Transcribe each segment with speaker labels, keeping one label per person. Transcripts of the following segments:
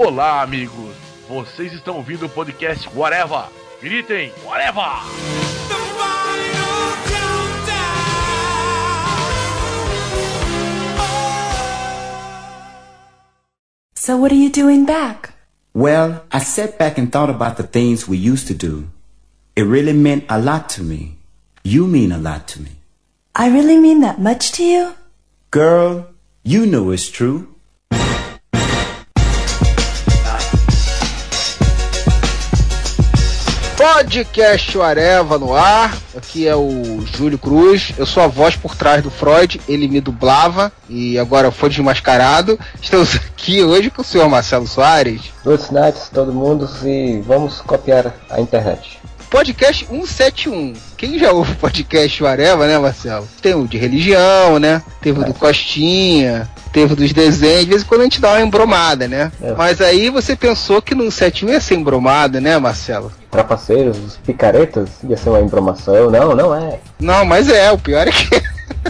Speaker 1: Olá, amigos. Vocês estão ouvindo o podcast Whatever. Gritem, Whatever!
Speaker 2: So what are you doing back?
Speaker 3: Well, I sat back and thought about the things we used to do. It really meant a lot to me. You mean a lot to me.
Speaker 2: I really mean that much to you?
Speaker 3: Girl, you know it's true.
Speaker 4: Podcast Areva no ar. Aqui é o Júlio Cruz. Eu sou a voz por trás do Freud. Ele me dublava e agora foi desmascarado. Estamos aqui hoje com o senhor Marcelo Soares.
Speaker 5: Good nights, todo mundo, e vamos copiar a internet.
Speaker 4: Podcast 171. Quem já ouve podcast Areva, né, Marcelo? Tem o de religião, né? Teve o do Costinha, teve dos desenhos, de vez em quando a gente dá uma embromada, né?
Speaker 5: É.
Speaker 4: Mas aí você pensou que no 71 ia ser embromada, né, Marcelo?
Speaker 5: Trapaceiros, os picaretas, ia ser uma embromação. Não, não é.
Speaker 4: Não, mas é, o pior é que.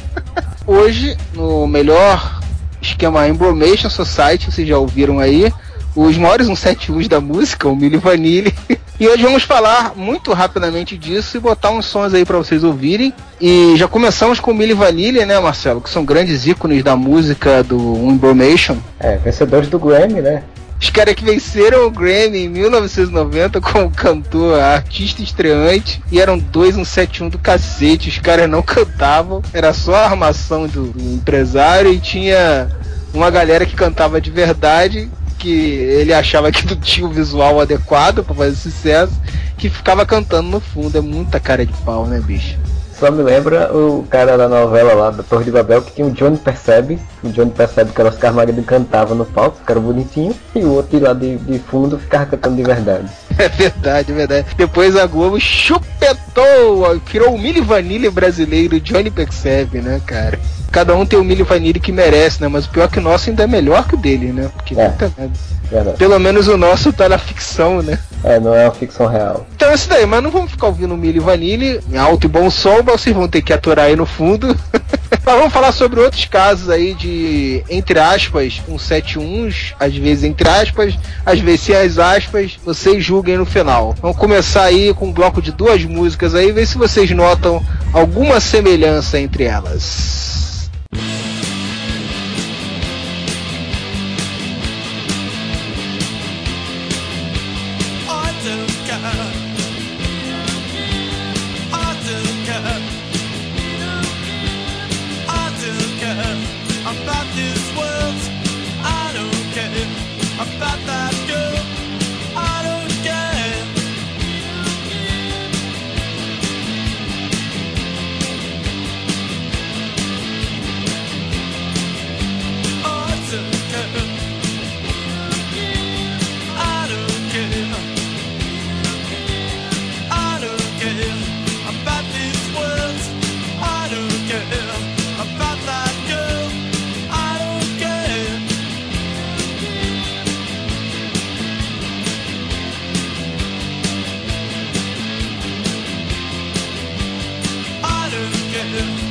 Speaker 4: Hoje, no melhor esquema Embromation Society, vocês já ouviram aí, os maiores 171s da música, o Milli Vanilli. E hoje vamos falar muito rapidamente disso e botar uns sons aí pra vocês ouvirem. E já começamos com o Milli Vanilli, né, Marcelo? Que são grandes ícones da música do Embromation.
Speaker 5: É, vencedores do Grammy, né?
Speaker 4: Os caras que venceram o Grammy em 1990 como cantor, artista estreante, e eram dois 171 do cacete. Os caras não cantavam, era só a armação do, do empresário e tinha uma galera que cantava de verdade, que ele achava que não tinha o visual adequado pra fazer sucesso, que ficava cantando no fundo. É muita cara de pau, né, bicho?
Speaker 5: Só me lembra o cara da novela lá da Torre de Babel que tinha o Johnny Percebe. O Johnny Percebe que era Oscar Magno cantava no palco, que era bonitinho, e o outro lá de, de fundo ficava cantando de verdade.
Speaker 4: É verdade, é verdade. Depois a Globo chupetou, criou o Milli Vanilli brasileiro, Johnny Percebe, né, cara? Cada um tem o Milli Vanilli que merece, né? Mas o pior é que o nosso ainda é melhor que o dele, né? Porque
Speaker 5: É.
Speaker 4: puta merda. Pelo menos o nosso tá na ficção, né?
Speaker 5: É, não é uma ficção real.
Speaker 4: Então é isso daí, mas não vamos ficar ouvindo o Milli Vanilli em alto e bom som, vocês vão ter que aturar aí no fundo. mas vamos falar sobre outros casos aí de, entre aspas, 171s, às vezes entre aspas, às vezes sem as aspas, vocês julguem no final. Vamos começar aí com um bloco de duas músicas aí, ver se vocês notam alguma semelhança entre elas.
Speaker 6: do.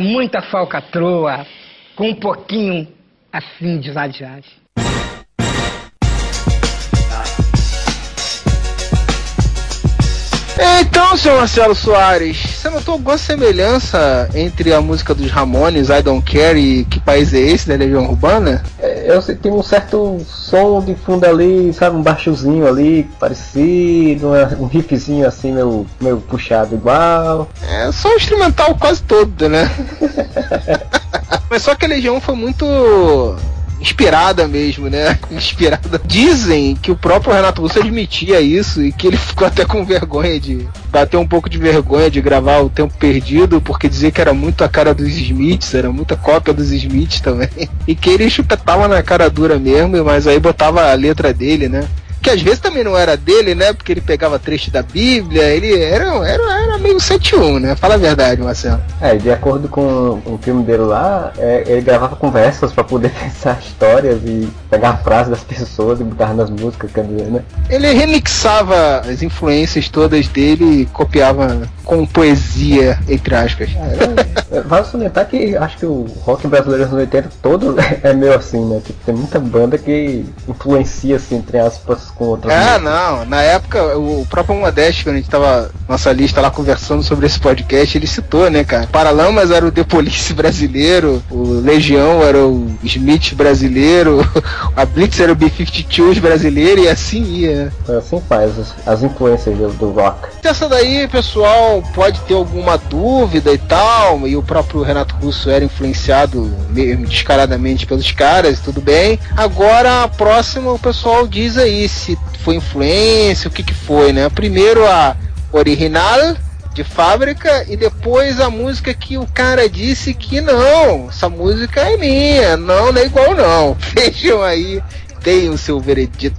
Speaker 7: Muita falcatrua com um pouquinho assim de exagerado.
Speaker 4: Então, senhor Marcelo Soares, você notou alguma semelhança entre a música dos Ramones, I Don't Care, e Que País é Esse, da Legião Urbana?
Speaker 5: Eu senti um certo som de fundo ali, sabe, um baixozinho ali, parecido, um riffzinho assim, meio, meio puxado igual.
Speaker 4: É só o instrumental quase todo, né? Mas só que a Legião foi muito inspirada mesmo, né? Inspirada. Dizem que o próprio Renato Russo admitia isso e que ele ficou até com vergonha de. Bateu um pouco de vergonha de gravar o tempo perdido, porque dizia que era muito a cara dos Smiths, era muita cópia dos Smiths também. E que ele chupetava na cara dura mesmo, mas aí botava a letra dele, né? Que às vezes também não era dele, né? Porque ele pegava trecho da Bíblia, ele era, era, era meio 71, né? Fala a verdade, Marcelo.
Speaker 5: É, de acordo com o filme dele lá, é, ele gravava conversas pra poder pensar histórias e pegar frases das pessoas e botar nas músicas, quer dizer, né?
Speaker 4: Ele remixava as influências todas dele e copiava com poesia, entre aspas.
Speaker 5: É, Vale salientar que acho que o rock brasileiro dos anos 80 todo é meio assim, né? Tipo, tem muita banda que influencia, assim, entre aspas, com outras.
Speaker 4: Ah, não. Na época, o próprio Modeste, quando a gente tava nossa lista lá conversando sobre esse podcast, ele citou, né, cara? Paralamas era o The Police brasileiro, o Legião era o Smith brasileiro, a Blitz era o B-52 brasileiro e assim ia.
Speaker 5: Assim faz, as, as influências do, do rock.
Speaker 4: Essa daí, pessoal, pode ter alguma dúvida e tal, e o próprio Renato Russo era influenciado mesmo descaradamente pelos caras, tudo bem. Agora, a próxima, o pessoal diz aí se foi influência, o que que foi, né? Primeiro a original de fábrica e depois a música que o cara disse que não, essa música é minha, não, não é igual não. Vejam aí, deem o seu veredito.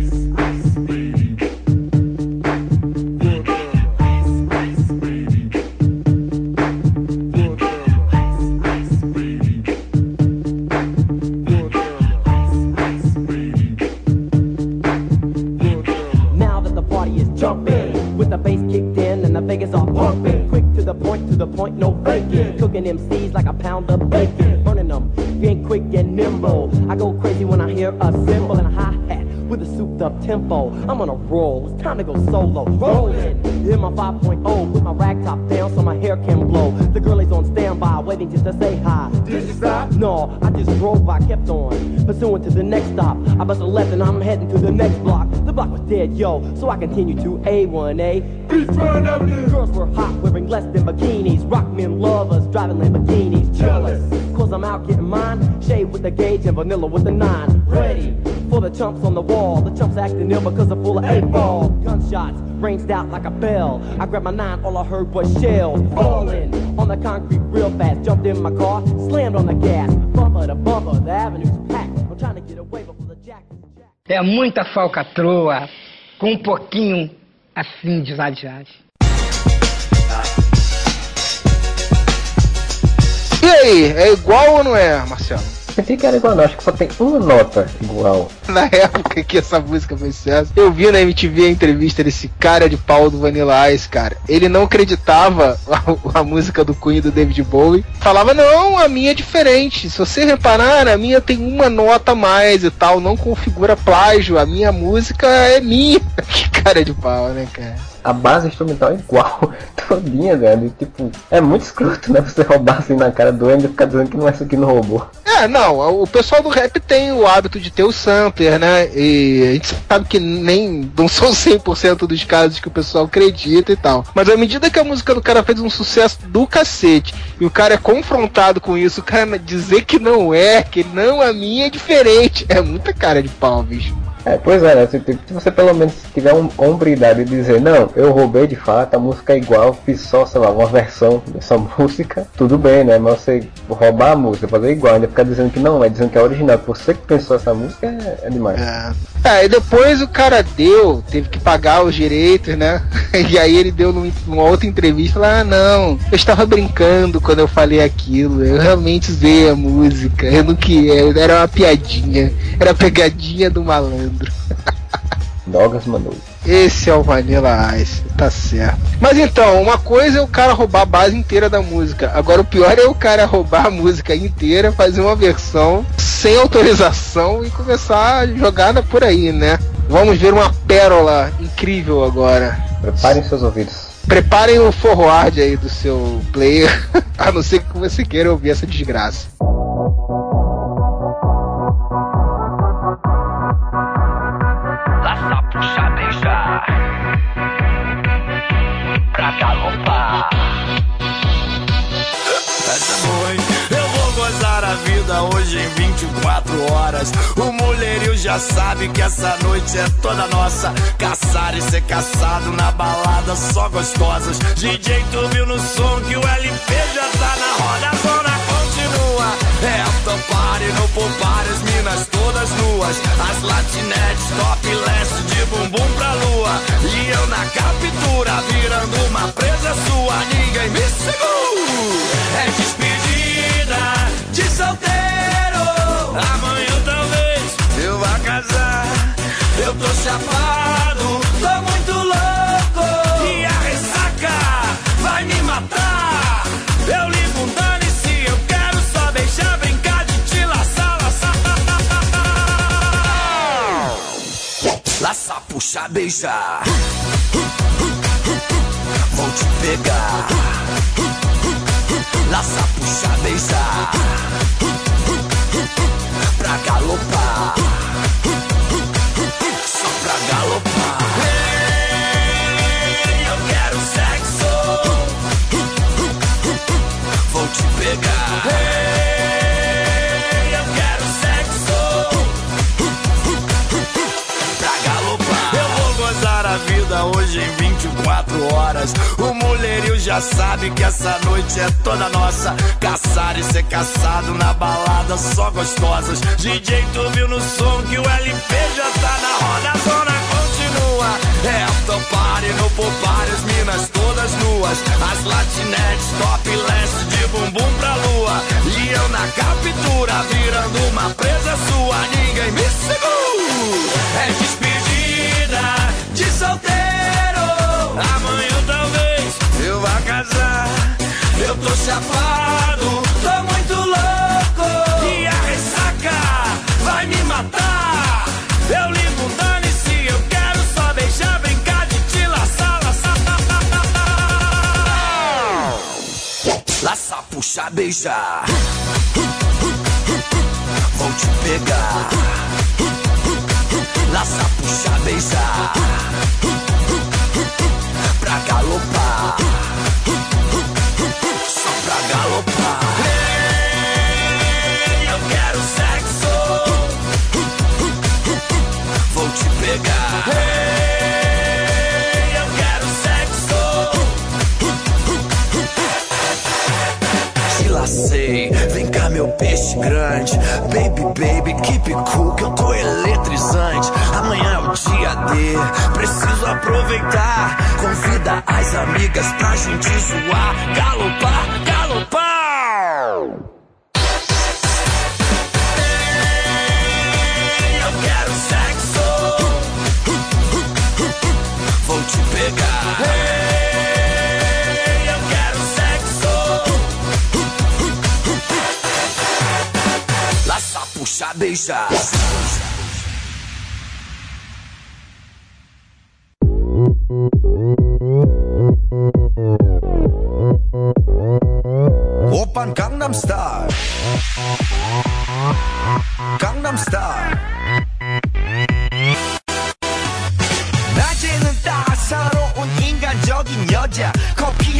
Speaker 8: Tempo. I'm on a roll, it's time to go solo. Rolling, in my 5.0 with my rag top down so my hair can blow. The girl is on standby, waiting just to say hi. Did you stop? No, I just drove by, kept on. Pursuing to the next stop. I bust a left and I'm heading to the next block. The block was dead, yo, so I continue to A1A. Beachfront Avenue. Girls were hot, wearing less than bikinis. Rock men lovers, driving Lamborghinis. Jealous, cause I'm out getting mine. Shade with the gauge and vanilla with the nine. Ready for the chumps on the wall. The chumps acting ill because I'm full of eight ball. Gunshots ranged out like a bell. I grabbed my nine, all I heard was shells falling on the concrete real fast. Jumped in my car, slammed on the gas. Bumper to bumper, the avenue's packed. I'm trying to get away before the jack.
Speaker 7: É muita falcatrua com um pouquinho assim de vadiagem.
Speaker 4: Aí, é igual ou não é, Marcelo?
Speaker 5: Pensei que era igual, não. Acho que só tem uma nota igual.
Speaker 4: Na época que essa música foi sucesso, eu vi na MTV a entrevista desse cara de pau do Vanilla Ice, cara. Ele não acreditava a, a música do Queen do David Bowie. Falava, não, a minha é diferente. Se você reparar, a minha tem uma nota a mais e tal. Não configura plágio. A minha música é minha. que cara de pau, né, cara?
Speaker 5: A base instrumental é igual, todinha, velho. Tipo, é muito escroto, né? Você roubar assim na cara do Andy e ficar dizendo que não é isso aqui não roubou.
Speaker 4: É, não, o pessoal do rap tem o hábito de ter o sampler, né? E a gente sabe que nem não são 100% dos casos que o pessoal acredita e tal. Mas à medida que a música do cara fez um sucesso do cacete e o cara é confrontado com isso, o cara dizer que não é, que não a minha é diferente, é muita cara de pau, bicho.
Speaker 5: É, pois é, né? Se, se você pelo menos tiver um, hombridade de dizer, não, eu roubei de fato, a música é igual, fiz só, sei lá, uma versão dessa música, tudo bem, né? Mas você roubar a música, fazer igual, ainda ficar dizendo que não, é dizendo que é original, você que pensou essa música é, é demais.
Speaker 4: É. É, e depois o cara deu, teve que pagar os direitos, né? E aí ele deu num- numa outra entrevista lá, ah não, eu estava brincando quando eu falei aquilo, eu realmente usei a música, eu não queria, era uma piadinha, era a pegadinha do malandro.
Speaker 5: Douglas Manu.
Speaker 4: Esse é o Vanilla Ice, tá certo. Mas então, uma coisa é o cara roubar a base inteira da música. Agora o pior é o cara roubar a música inteira, fazer uma versão sem autorização e começar a jogar na- por aí, né? Vamos ver uma pérola incrível agora.
Speaker 5: Preparem seus ouvidos.
Speaker 4: Preparem o forward aí do seu player, a não ser que você queira ouvir essa desgraça.
Speaker 6: Essa hein? Eu vou gozar a vida hoje em 24 horas. O mulherio já sabe que essa noite é toda nossa. Caçar e ser caçado na balada, só gostosas. DJ, tu viu no som que o LP já tá na roda, a continua. É after party no poupar, as minas todas nuas. As latinetes, top leste, de bumbum pra lua. E eu na captura, virando uma presa sua. Ninguém me segura. É despedida de solteiro. Amanhã talvez eu vá casar. Eu tô chapado, Puxar, beijar. Vou te pegar. Laça, puxa, beijar Pra galopar horas. O mulherio já sabe que essa noite é toda nossa. Caçar e ser caçado na balada, só gostosas. DJ, tu viu no som que o LP já tá na roda A zona continua. É after party no poupar, as minas todas nuas. As latinetes, top leste, de bumbum pra lua. E eu na captura, virando uma presa sua. Ninguém me segura. É despedida de solteiro. Amanhã casar Eu tô chapado, tô muito louco. E a ressaca vai me matar. Eu ligo um dane-se, eu quero só beijar Brincar de te laçar, laçar Laçar, puxar, beijar Vou te pegar. Laça, puxa, beijar peixe grande. Baby, baby, keep cool que eu tô eletrizante. Amanhã é o dia D, preciso aproveitar. Convida as amigas pra gente zoar. Galopar, galopar! Eu quero sexo. Vou te pegar
Speaker 9: Bicha, bicha. Opern Gangnam Style. Gangnam Style. 낮에는 따사로운 인간적인 여자.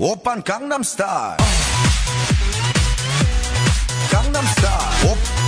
Speaker 9: 오빤 강남스타일 강남스타일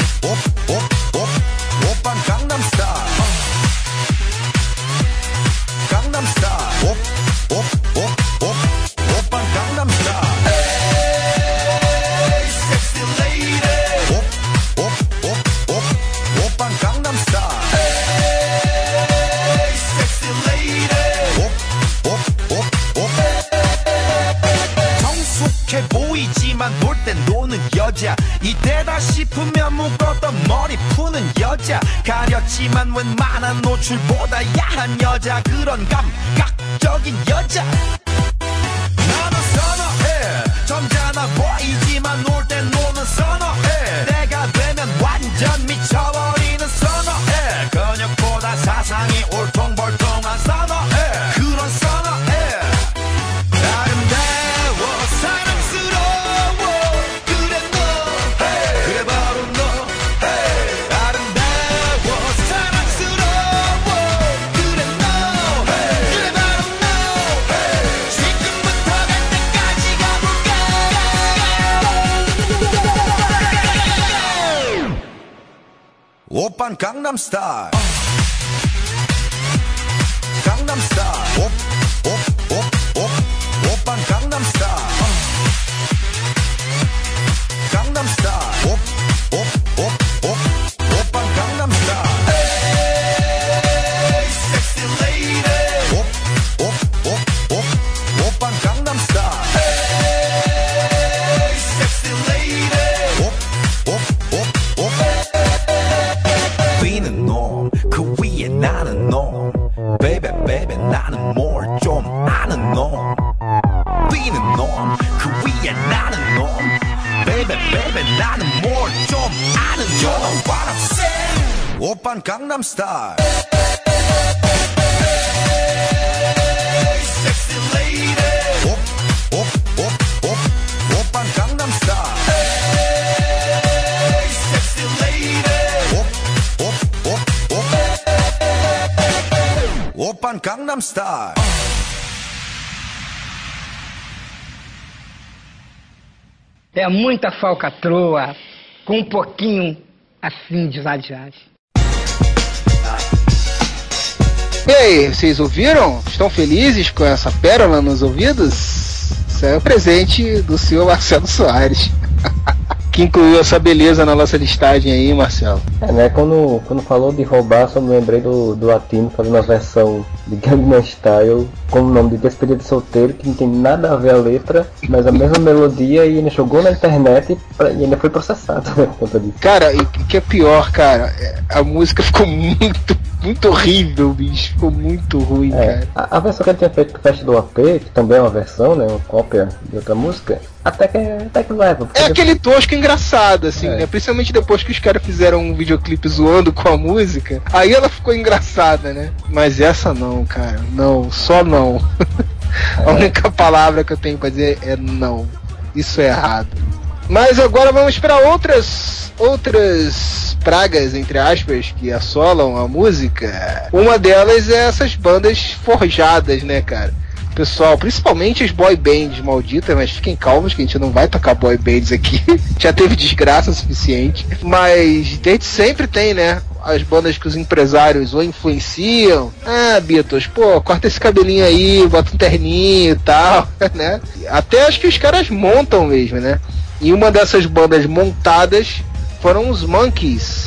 Speaker 9: 싶으면 묶었던 머리 푸는 여자. 가렸지만 웬만한 노출보다 야한 여자. 그런 감각적인 여자. 나는 선어해. 점잖아 보이지만 놀땐 Gangnam Style. Star. Open Gangnam Style.
Speaker 7: É muita falcatrua, com um pouquinho assim de vadiagem.
Speaker 4: E aí, vocês ouviram? Estão felizes com essa pérola nos ouvidos? Isso é o presente do senhor Marcelo Soares. que incluiu essa beleza na nossa listagem aí, Marcelo.
Speaker 5: É, né? Quando, quando falou de roubar, só me lembrei do, do latino fazendo a versão de Gangnam Style com o nome de Despedida de Solteiro, que não tem nada a ver a letra, mas a mesma melodia e ele jogou na internet pra- e ainda foi processado né, por conta disso.
Speaker 4: Cara, e o que é pior, cara, é- a música ficou muito, muito horrível, bicho. Ficou muito ruim,
Speaker 5: É,
Speaker 4: cara.
Speaker 5: a, a versão que ele tinha feito pro Festa do AP, que também é uma versão, né? Uma cópia de outra música, até que, até que leva.
Speaker 4: É aquele tosco engraçado, assim,
Speaker 5: É.
Speaker 4: né? Principalmente depois que os caras fizeram um videoclipe zoando com a música. Aí ela ficou engraçada, né? Mas essa não, cara. Não, só não. a única palavra que eu tenho pra dizer é não. Isso é errado. Mas agora vamos para outras outras pragas entre aspas que assolam a música. Uma delas é essas bandas forjadas, né, cara? Pessoal, principalmente as boy bands malditas, mas fiquem calmos que a gente não vai tocar boy bands aqui. Já teve desgraça suficiente. Mas desde sempre tem, né? As bandas que os empresários ou influenciam. Ah, Beatles, pô, corta esse cabelinho aí, bota um terninho e tal, né? Até acho que os caras montam mesmo, né? E uma dessas bandas montadas foram os Monkeys.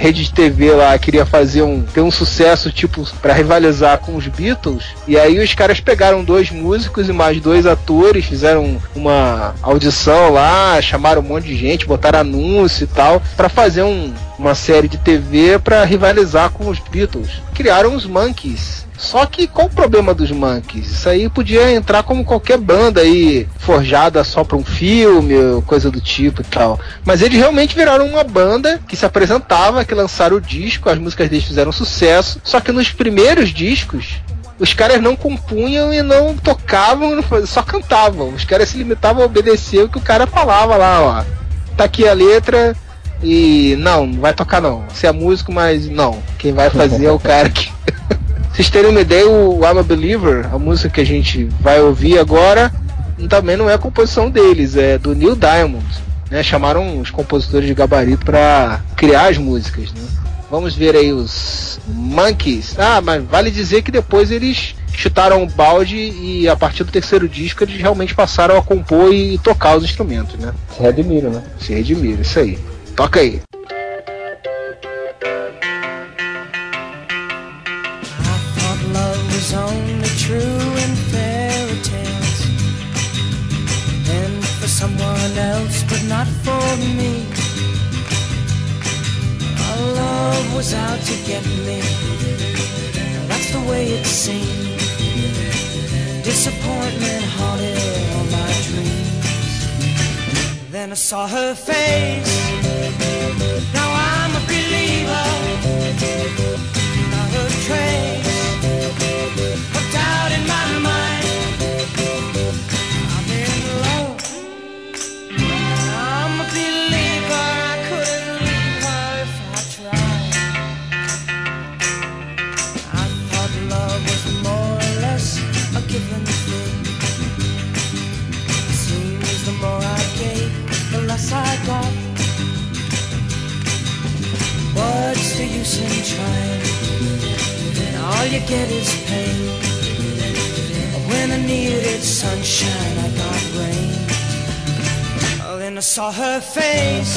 Speaker 4: Rede de TV lá queria fazer um ter um sucesso tipo pra rivalizar com os Beatles. E aí os caras pegaram dois músicos e mais dois atores, fizeram uma audição lá, chamaram um monte de gente, botaram anúncio e tal, pra fazer um, uma série de TV pra rivalizar com os Beatles. Criaram os Monkeys. Só que qual o problema dos Monkeys? Isso aí podia entrar como qualquer banda aí, forjada só pra um filme, coisa do tipo e tal. Mas eles realmente viraram uma banda que se apresentava, que lançaram o disco, as músicas deles fizeram sucesso. Só que nos primeiros discos, os caras não compunham e não tocavam, só cantavam. Os caras se limitavam a obedecer o que o cara falava lá, ó. Tá aqui a letra e não, não vai tocar não. Você é músico, mas não. Quem vai fazer é o cara que. Vocês terem uma ideia, o I'm a Believer, a música que a gente vai ouvir agora, também não é a composição deles, é do Neil Diamond. Né? Chamaram os compositores de gabarito para criar as músicas. Né? Vamos ver aí os Monkeys. Ah, mas vale dizer que depois eles chutaram o balde e a partir do terceiro disco eles realmente passaram a compor e tocar os instrumentos, né?
Speaker 5: Se redimiram, né?
Speaker 4: Se redimiram, isso aí. Toca aí.
Speaker 2: For me. Our love was out to get me. That's the way it seemed. Disappointment haunted all my dreams. Then I saw her face. Now I'm a believer. Not a trace of doubt in my mind. Use in trying? And all you get is pain. When I needed sunshine, I got rain. Then I saw her face.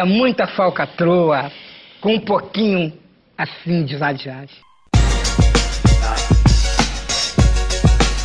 Speaker 7: É muita falcatrua com um pouquinho assim de vadiagem.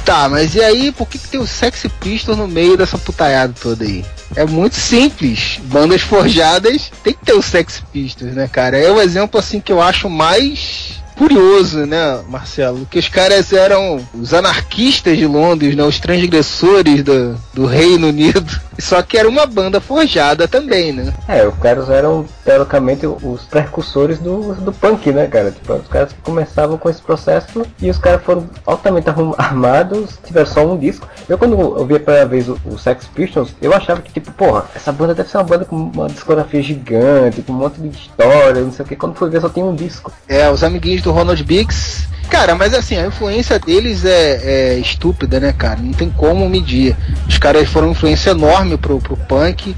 Speaker 4: Tá, mas e aí, por que, que tem o Sex Pistols no meio dessa putaiada toda aí? É muito simples. Bandas forjadas tem que ter o Sex Pistols, né, cara? É o exemplo assim que eu acho mais curioso, né, Marcelo? Que os caras eram os anarquistas de Londres, né? Os transgressores do, do Reino Unido. Só que era uma banda forjada também, né?
Speaker 5: É, os caras eram, teoricamente, os precursores do, do punk, né, cara? Tipo, os caras começavam com esse processo e os caras foram altamente armados, tiveram só um disco. Eu, quando eu vi a primeira vez o, o Sex Pistols, eu achava que, tipo, porra, essa banda deve ser uma banda com uma discografia gigante, com um monte de história, não sei o que. Quando fui ver, só tinha um disco.
Speaker 4: É, os amiguinhos do Ronald Biggs. Cara, mas assim, a influência deles é, é estúpida, né, cara? Não tem como medir. Os caras foram uma influência enorme pro, pro punk.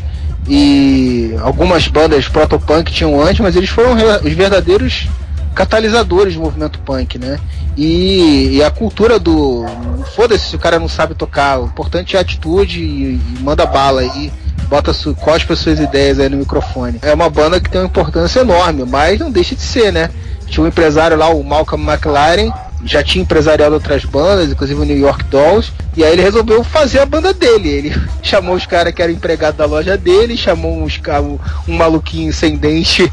Speaker 4: E algumas bandas proto-punk tinham antes, mas eles foram os verdadeiros catalisadores do movimento punk, né? E, e a cultura do. Foda-se se o cara não sabe tocar. O importante é a atitude e, e manda bala aí. Bota su, cospe as suas ideias aí no microfone. É uma banda que tem uma importância enorme, mas não deixa de ser, né? Tinha um empresário lá, o Malcolm McLaren, já tinha empresariado outras bandas, inclusive o New York Dolls, e aí ele resolveu fazer a banda dele. Ele chamou os caras que eram empregados da loja dele, chamou uns, um, um maluquinho sem dente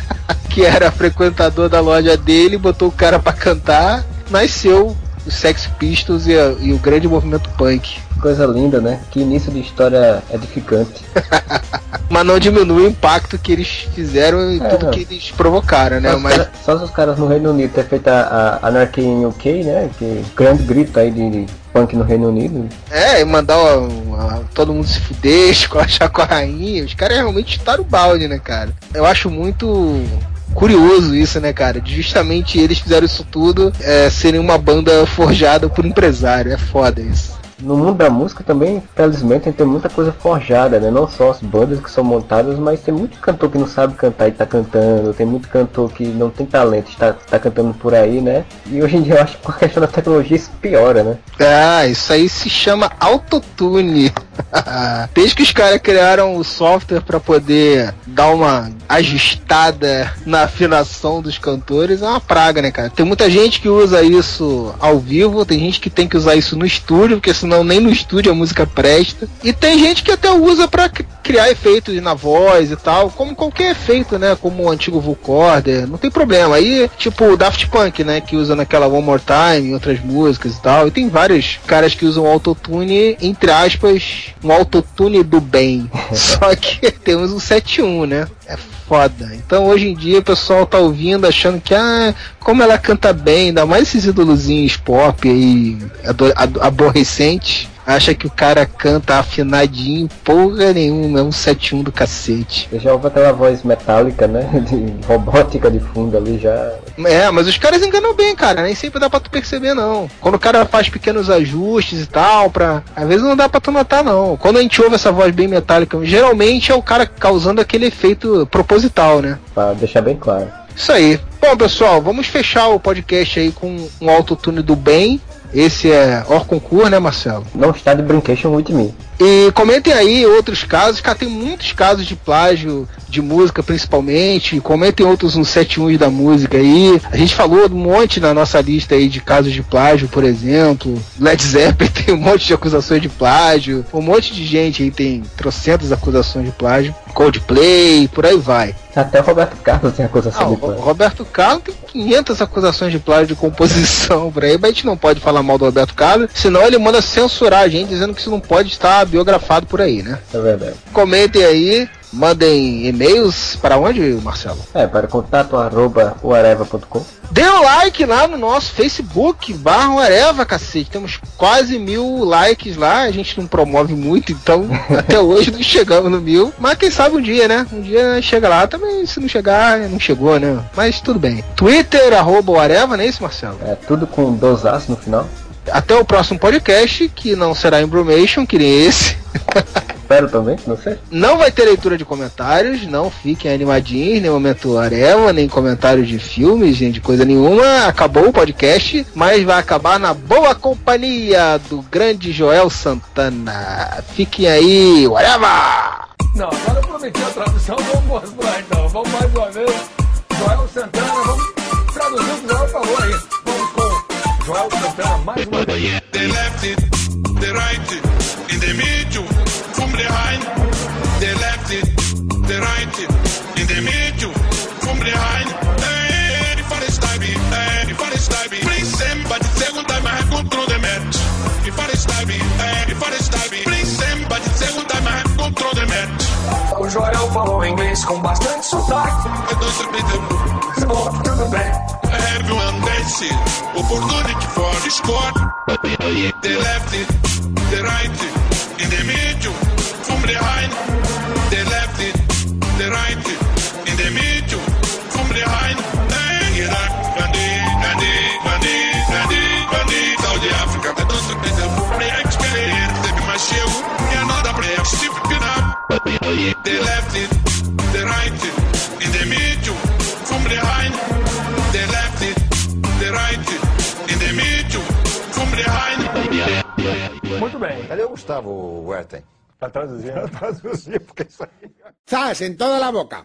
Speaker 4: que era frequentador da loja dele, botou o cara pra cantar, nasceu o Sex Pistols e, a- e o grande movimento punk.
Speaker 5: Coisa linda, né? Que início de história edificante.
Speaker 4: Mas não diminui o impacto que eles fizeram e
Speaker 5: É,
Speaker 4: tudo
Speaker 5: não.
Speaker 4: que eles provocaram, né?
Speaker 5: Só,
Speaker 4: Mas
Speaker 5: cara- só se os caras no Reino Unido ter feito a, a Anarchy em UK, né? Que grande grito aí de, de punk no Reino Unido.
Speaker 4: É, e mandar ó, ó, todo mundo se fuder, esculachar com a rainha. Os caras realmente chutaram o balde, né, cara? Eu acho muito curioso isso, né, cara? De justamente eles fizeram isso tudo é, serem uma banda forjada por empresário. É foda isso.
Speaker 5: No mundo da música também, felizmente, tem muita coisa forjada, né? Não só as bandas que são montadas, mas tem muito cantor que não sabe cantar e tá cantando, tem muito cantor que não tem talento e está tá cantando por aí, né? E hoje em dia eu acho que com a questão da tecnologia isso piora, né?
Speaker 4: Ah, isso aí se chama autotune. Desde que os caras criaram o software para poder dar uma ajustada na afinação dos cantores, é uma praga, né, cara? Tem muita gente que usa isso ao vivo, tem gente que tem que usar isso no estúdio, porque senão nem no estúdio a música presta. E tem gente que até usa para criar efeitos na voz e tal, como qualquer efeito, né? Como o antigo vocoder, não tem problema. Aí, tipo o Daft Punk, né? Que usa naquela One More Time e outras músicas e tal. E tem vários caras que usam autotune, entre aspas, um autotune do bem. Só que temos um 7.1, né? É foda. Então hoje em dia o pessoal tá ouvindo achando que, ah, como ela canta bem, ainda mais esses ídolozinhos pop aí, ado- Acha que o cara canta afinadinho, porra nenhuma, é um 7.1 do cacete.
Speaker 5: Eu já ouve aquela voz metálica, né? De robótica de fundo ali já.
Speaker 4: É, mas os caras enganam bem, cara. Nem sempre dá pra tu perceber, não. Quando o cara faz pequenos ajustes e tal, pra. Às vezes não dá pra tu notar, não. Quando a gente ouve essa voz bem metálica, geralmente é o cara causando aquele efeito proposital, né?
Speaker 5: Pra deixar bem claro.
Speaker 4: Isso aí. Bom, pessoal, vamos fechar o podcast aí com um autotune do bem. Esse é Orconcur, né, Marcelo?
Speaker 5: Não está de brincation with me.
Speaker 4: E comentem aí outros casos, cara, tem muitos casos de plágio de música principalmente. Comentem outros uns 71 da música aí. A gente falou um monte na nossa lista aí de casos de plágio, por exemplo. Led Zeppelin tem um monte de acusações de plágio. Um monte de gente aí tem trocentas acusações de plágio. Coldplay, por aí vai.
Speaker 5: Até o Roberto Carlos tem acusação
Speaker 4: Ah,
Speaker 5: de
Speaker 4: o
Speaker 5: plágio.
Speaker 4: Roberto Carlos tem 500 acusações de plágio de composição por aí, mas a gente não pode falar mal do Roberto Carlos, senão ele manda censurar a gente, dizendo que isso não pode estar biografado por aí, né?
Speaker 5: É verdade.
Speaker 4: Comentem aí, mandem e-mails para onde, Marcelo?
Speaker 5: É, para contato arroba uareva.com.
Speaker 4: Dê um like lá no nosso Facebook, barra Areva, cacete. Temos quase mil likes lá, a gente não promove muito, então até hoje não chegamos no mil. Mas quem sabe um dia, né? Um dia chega lá também, se não chegar, não chegou, né? Mas tudo bem. Twitter, arroba Areva, não é isso, Marcelo?
Speaker 5: É tudo com dois aços no final.
Speaker 4: Até o próximo podcast, que não será Embromation, que nem esse.
Speaker 5: Espero também, não sei.
Speaker 4: Não vai ter leitura de comentários, não fiquem animadinhos, nem momento Areva, nem comentários de filmes, nem de coisa nenhuma. Acabou o podcast, mas vai acabar na boa companhia do grande Joel Santana. Fiquem aí, Areva!
Speaker 10: Não, agora eu prometi a tradução, vamos mostrar então. Vamos mais uma vez. Joel Santana, vamos traduzir o que o Joel falou aí. Vamos com Joel Santana mais uma vez. O Joel falou inglês com bastante sotaque. Bom, tudo bem.
Speaker 11: Everyone dance, opportunity for score. The left, the
Speaker 10: Muito bem.
Speaker 12: Cadê o Gustavo Werthen?
Speaker 10: Pra traduzir.
Speaker 12: Traduzir, porque isso aí.
Speaker 13: ¡Zas! En toda la boca.